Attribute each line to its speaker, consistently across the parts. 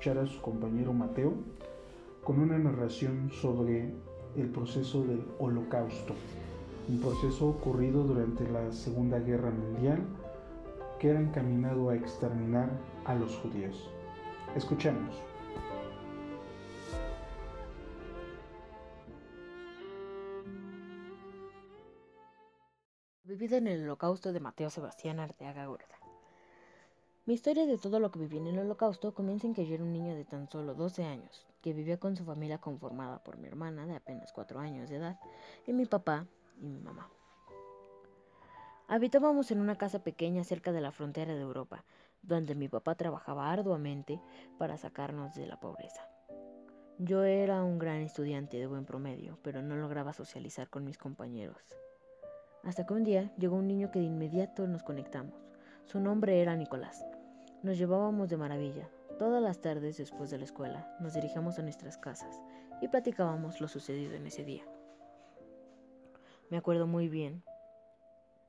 Speaker 1: escuchar a su compañero Mateo con una narración sobre el proceso del holocausto, un proceso ocurrido durante la Segunda Guerra Mundial que era encaminado a exterminar a los judíos. Escuchemos.
Speaker 2: Vivido en el holocausto de Mateo Sebastián Arteaga Gorda. Mi historia de todo lo que viví en el holocausto comienza en que yo era un niño de tan solo 12 años, que vivía con su familia conformada por mi hermana de apenas 4 años de edad y mi papá y mi mamá. Habitábamos en una casa pequeña cerca de la frontera de Europa, donde mi papá trabajaba arduamente para sacarnos de la pobreza. Yo era un gran estudiante de buen promedio, pero no lograba socializar con mis compañeros. Hasta que un día llegó un niño que de inmediato nos conectamos. Su nombre era Nicolás. Nos llevábamos de maravilla. Todas las tardes después de la escuela nos dirigíamos a nuestras casas y platicábamos lo sucedido en ese día. Me acuerdo muy bien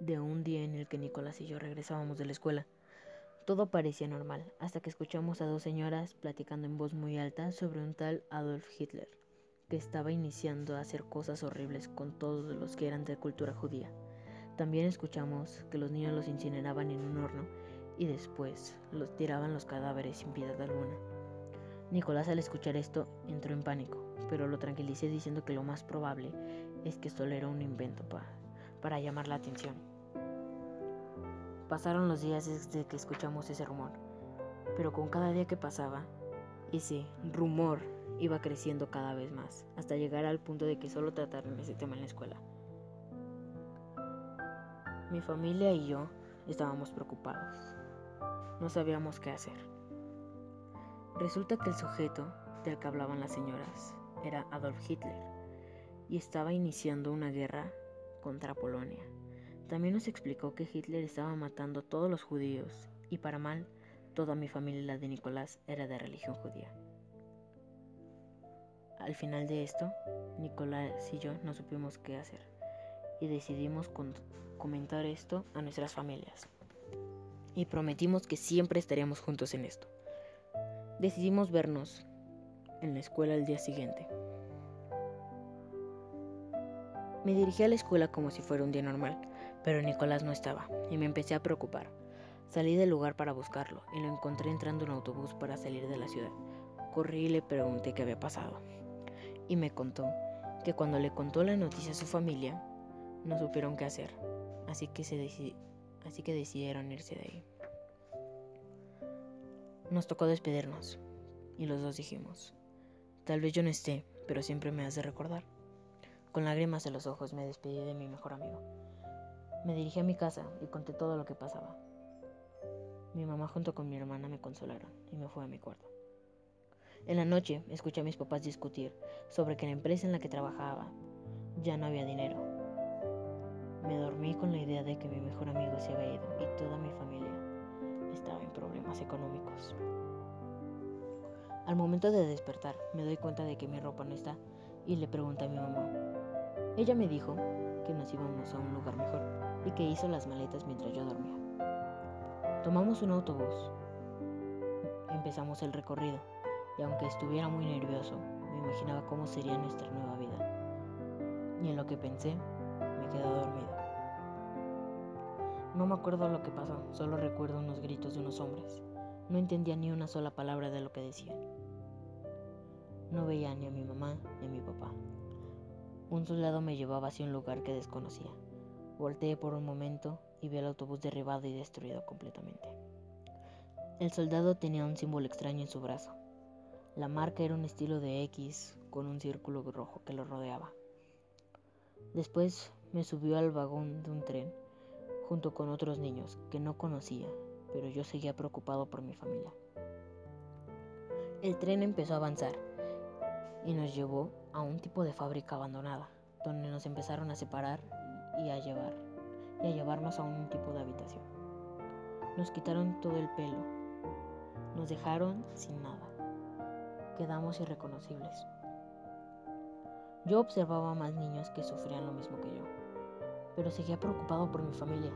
Speaker 2: de un día en el que Nicolás y yo regresábamos de la escuela. Todo parecía normal hasta que escuchamos a dos señoras platicando en voz muy alta sobre un tal Adolf Hitler que estaba iniciando a hacer cosas horribles con todos los que eran de cultura judía. También escuchamos que los niños los incineraban en un horno y después los tiraban los cadáveres sin piedad alguna. Nicolás al escuchar esto entró en pánico, pero lo tranquilicé diciendo que lo más probable es que solo era un invento para llamar la atención. Pasaron los días desde que escuchamos ese rumor, pero con cada día que pasaba, ese rumor iba creciendo cada vez más, hasta llegar al punto de que solo trataron ese tema en la escuela. Mi familia y yo estábamos preocupados. No sabíamos qué hacer. Resulta que el sujeto del que hablaban las señoras era Adolf Hitler y estaba iniciando una guerra contra Polonia. También nos explicó que Hitler estaba matando a todos los judíos y para mal, toda mi familia la de Nicolás era de religión judía. Al final de esto, Nicolás y yo no supimos qué hacer y decidimos comentar esto a nuestras familias. Y prometimos que siempre estaríamos juntos en esto. Decidimos vernos en la escuela el día siguiente. Me dirigí a la escuela como si fuera un día normal, pero Nicolás no estaba y me empecé a preocupar. Salí del lugar para buscarlo y lo encontré entrando en un autobús para salir de la ciudad. Corrí y le pregunté qué había pasado y me contó que cuando le contó la noticia a su familia, no supieron qué hacer, así que, se así que decidieron irse de ahí. Nos tocó despedirnos y los dos dijimos, tal vez yo no esté, pero siempre me has de recordar. Con lágrimas en los ojos me despedí de mi mejor amigo. Me dirigí a mi casa y conté todo lo que pasaba. Mi mamá junto con mi hermana me consolaron y me fui a mi cuarto. En la noche escuché a mis papás discutir sobre que la empresa en la que trabajaba ya no había dinero. Me dormí con la idea de que mi mejor amigo se había ido y toda mi familia estaba en problemas económicos. Al momento de despertar me doy cuenta de que mi ropa no está y le pregunté a mi mamá. Ella me dijo que nos íbamos a un lugar mejor y que hizo las maletas mientras yo dormía. Tomamos un autobús. Empezamos el recorrido y aunque estuviera muy nervioso, me imaginaba cómo sería nuestra nueva vida. Y en lo que pensé, me quedé. No me acuerdo lo que pasó, solo recuerdo unos gritos de unos hombres. No entendía ni una sola palabra de lo que decían. No veía ni a mi mamá ni a mi papá. Un soldado me llevaba hacia un lugar que desconocía. Volteé por un momento y vi el autobús derribado y destruido completamente. El soldado tenía un símbolo extraño en su brazo. La marca era un estilo de X con un círculo rojo que lo rodeaba. Después me subió al vagón de un tren junto con otros niños que no conocía, pero yo seguía preocupado por mi familia. El tren empezó a avanzar y nos llevó a un tipo de fábrica abandonada, donde nos empezaron a separar y a llevar y a llevarnos a un tipo de habitación. Nos quitaron todo el pelo, nos dejaron sin nada quedamos irreconocibles. Yo observaba a más niños que sufrían lo mismo que yo, pero seguía preocupado por mi familia.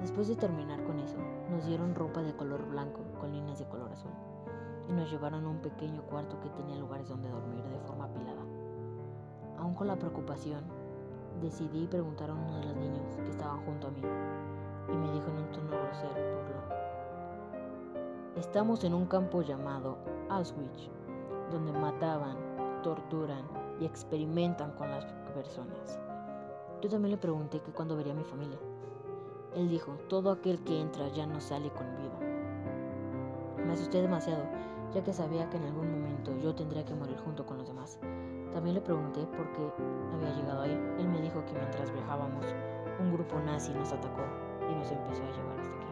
Speaker 2: Después de terminar con eso, nos dieron ropa de color blanco con líneas de color azul. y nos llevaron a un pequeño cuarto que tenía lugares donde dormir de forma apilada. Aún con la preocupación, decidí preguntar a uno de los niños que estaban junto a mí y me dijo en un tono grosero burlón. Estamos en un campo llamado Auschwitz, donde mataban, torturan y experimentan con las personas. Yo también le pregunté que cuándo vería a mi familia. Él dijo, todo aquel que entra ya no sale con vida. Me asusté demasiado, ya que sabía que en algún momento yo tendría que morir junto con los demás. También le pregunté por qué había llegado ahí. Él me dijo que mientras viajábamos, un grupo nazi nos atacó y nos empezó a llevar hasta aquí.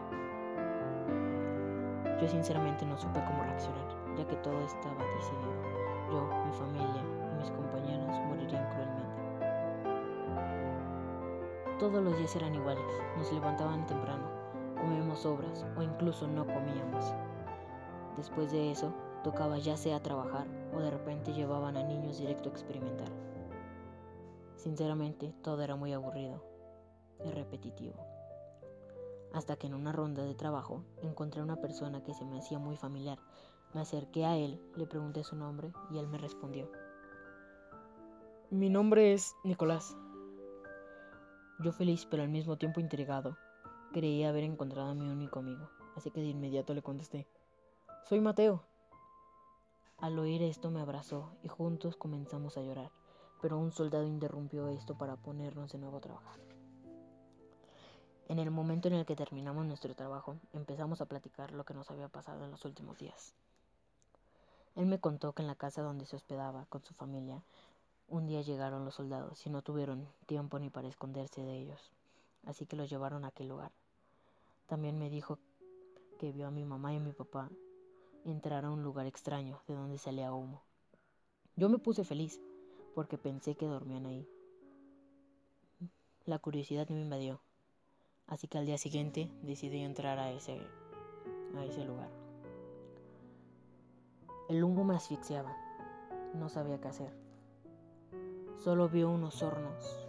Speaker 2: Yo sinceramente no supe cómo reaccionar, ya que todo estaba decidido. Yo, mi familia y mis compañeros morirían cruelmente. Todos los días eran iguales, nos levantaban temprano, comíamos sobras o incluso no comíamos. Después de eso, tocaba ya sea trabajar o de repente llevaban a niños directo a experimentar. Sinceramente, todo era muy aburrido y repetitivo. Hasta que en una ronda de trabajo encontré a una persona que se me hacía muy familiar. Me acerqué a él, le pregunté su nombre y él me respondió. Mi nombre es Nicolás. Yo feliz pero al mismo tiempo intrigado, creí haber encontrado a mi único amigo, así que de inmediato le contesté. Soy Mateo. Al oír esto me abrazó y juntos comenzamos a llorar, pero un soldado interrumpió esto para ponernos de nuevo a trabajar. En el momento en el que terminamos nuestro trabajo, empezamos a platicar lo que nos había pasado en los últimos días. Él me contó que en la casa donde se hospedaba con su familia, un día llegaron los soldados y no tuvieron tiempo ni para esconderse de ellos, así que los llevaron a aquel lugar. También me dijo que vio a mi mamá y a mi papá entrar a un lugar extraño de donde salía humo. Yo me puse feliz porque pensé que dormían ahí. La curiosidad me invadió, así que al día siguiente decidí entrar a ese, a ese lugar. El humo me asfixiaba, no sabía qué hacer. Solo vio unos hornos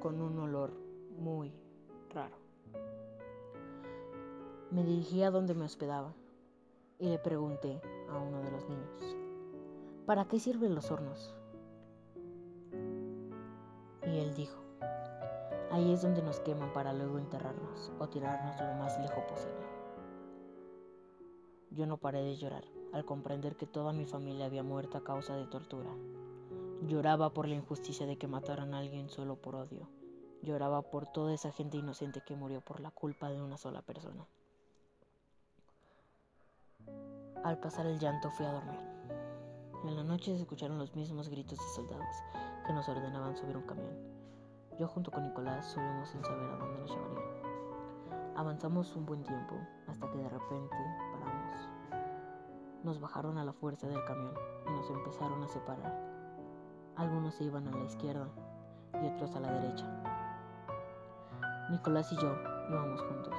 Speaker 2: con un olor muy raro. Me dirigí a donde me hospedaba y le pregunté a uno de los niños, ¿para qué sirven los hornos? Y él dijo, ahí es donde nos queman para luego enterrarnos o tirarnos lo más lejos posible. Yo no paré de llorar al comprender que toda mi familia había muerto a causa de tortura. Lloraba por la injusticia de que mataran a alguien solo por odio. Lloraba por toda esa gente inocente que murió por la culpa de una sola persona. Al pasar el llanto fui a dormir. En la noche se escucharon los mismos gritos de soldados que nos ordenaban subir un camión. Yo junto con Nicolás subimos sin saber a dónde nos llevarían. Avanzamos un buen tiempo hasta que de repente paramos. Nos bajaron a la fuerza del camión y nos empezaron a separar. Algunos se iban a la izquierda y otros a la derecha. Nicolás y yo íbamos juntos,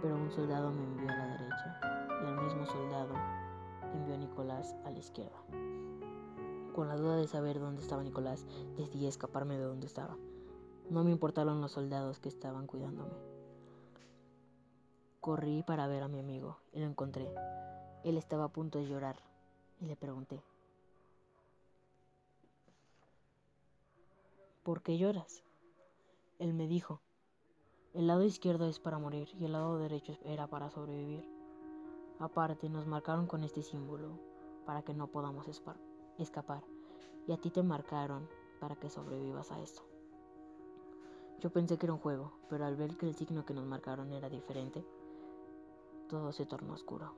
Speaker 2: pero un soldado me envió a la derecha y el mismo soldado envió a Nicolás a la izquierda. Con la duda de saber dónde estaba Nicolás, decidí escaparme de donde estaba. No me importaron los soldados que estaban cuidándome. Corrí para ver a mi amigo y lo encontré. Él estaba a punto de llorar y le pregunté, ¿por qué lloras? Él me dijo, el lado izquierdo es para morir y el lado derecho era para sobrevivir. Aparte, nos marcaron con este símbolo para que no podamos escapar. Y a ti te marcaron para que sobrevivas a esto. Yo pensé que era un juego, pero al ver que el signo que nos marcaron era diferente, todo se tornó oscuro.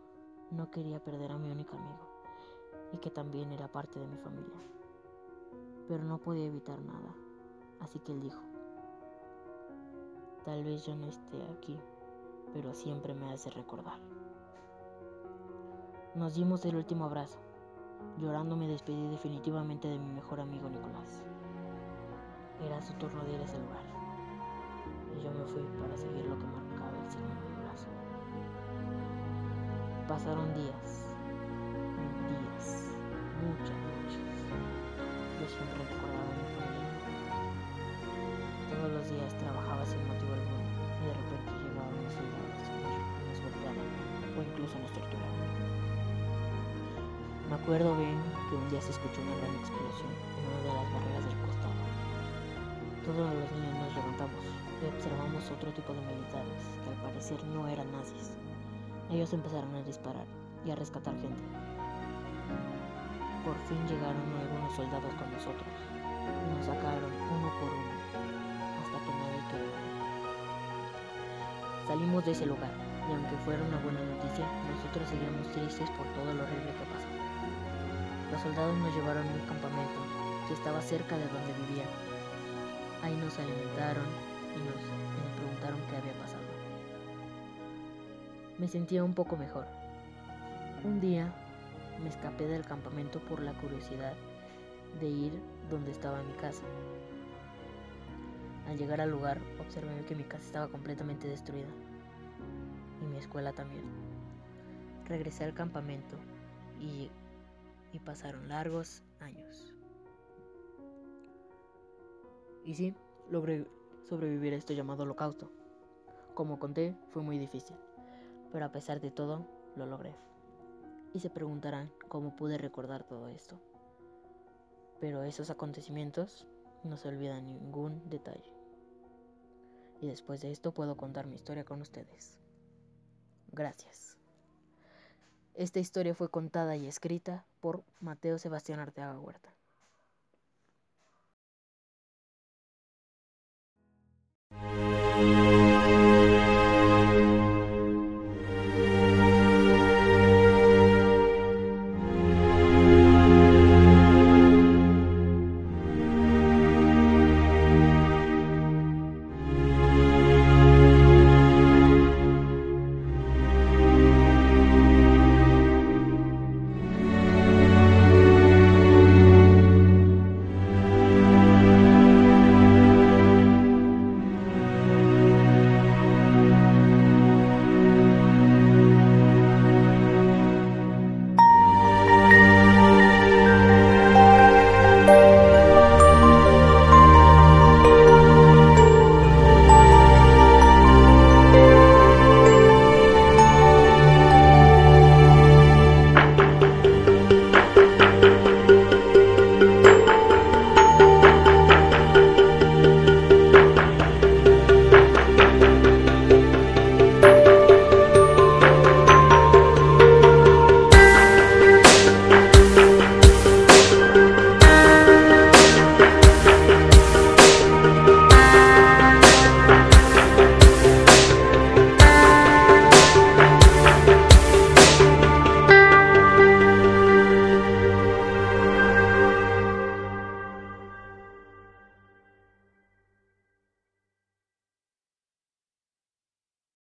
Speaker 2: No quería perder a mi único amigo y que también era parte de mi familia. Pero no podía evitar nada, así que él dijo, tal vez yo no esté aquí, pero siempre me hace recordar. Nos dimos el último abrazo. Llorando me despedí definitivamente de mi mejor amigo Nicolás. Era su turno de ir a ese lugar. Y yo me fui para seguir lo que marcaba el signo de mi brazo. Pasaron días, días, muchas noches. Yo siempre recordaba los días trabajaba sin motivo alguno y de repente llegaban los soldados y nos golpeaban o incluso nos torturaban. Me acuerdo bien que un día se escuchó una gran explosión en una de las barreras del costado. Todos los niños nos levantamos y observamos otro tipo de militares que al parecer no eran nazis. Ellos empezaron a disparar y a rescatar gente. Por fin llegaron algunos soldados con nosotros y nos sacaron uno por uno Salimos de ese lugar y aunque fuera una buena noticia, nosotros seguíamos tristes por todo lo horrible que pasó. Los soldados nos llevaron a un campamento que estaba cerca de donde vivía. Ahí nos alimentaron y nos, y nos preguntaron qué había pasado. Me sentía un poco mejor. Un día me escapé del campamento por la curiosidad de ir donde estaba mi casa. Al llegar al lugar observé que mi casa estaba completamente destruida y mi escuela también. Regresé al campamento y, y pasaron largos años. Y sí, logré sobrevivir a esto llamado holocausto. Como conté, fue muy difícil, pero a pesar de todo, lo logré. Y se preguntarán cómo pude recordar todo esto. Pero esos acontecimientos no se olvidan ningún detalle y después de esto puedo contar mi historia con ustedes. Gracias. Esta historia fue contada y escrita por Mateo Sebastián Arteaga Huerta.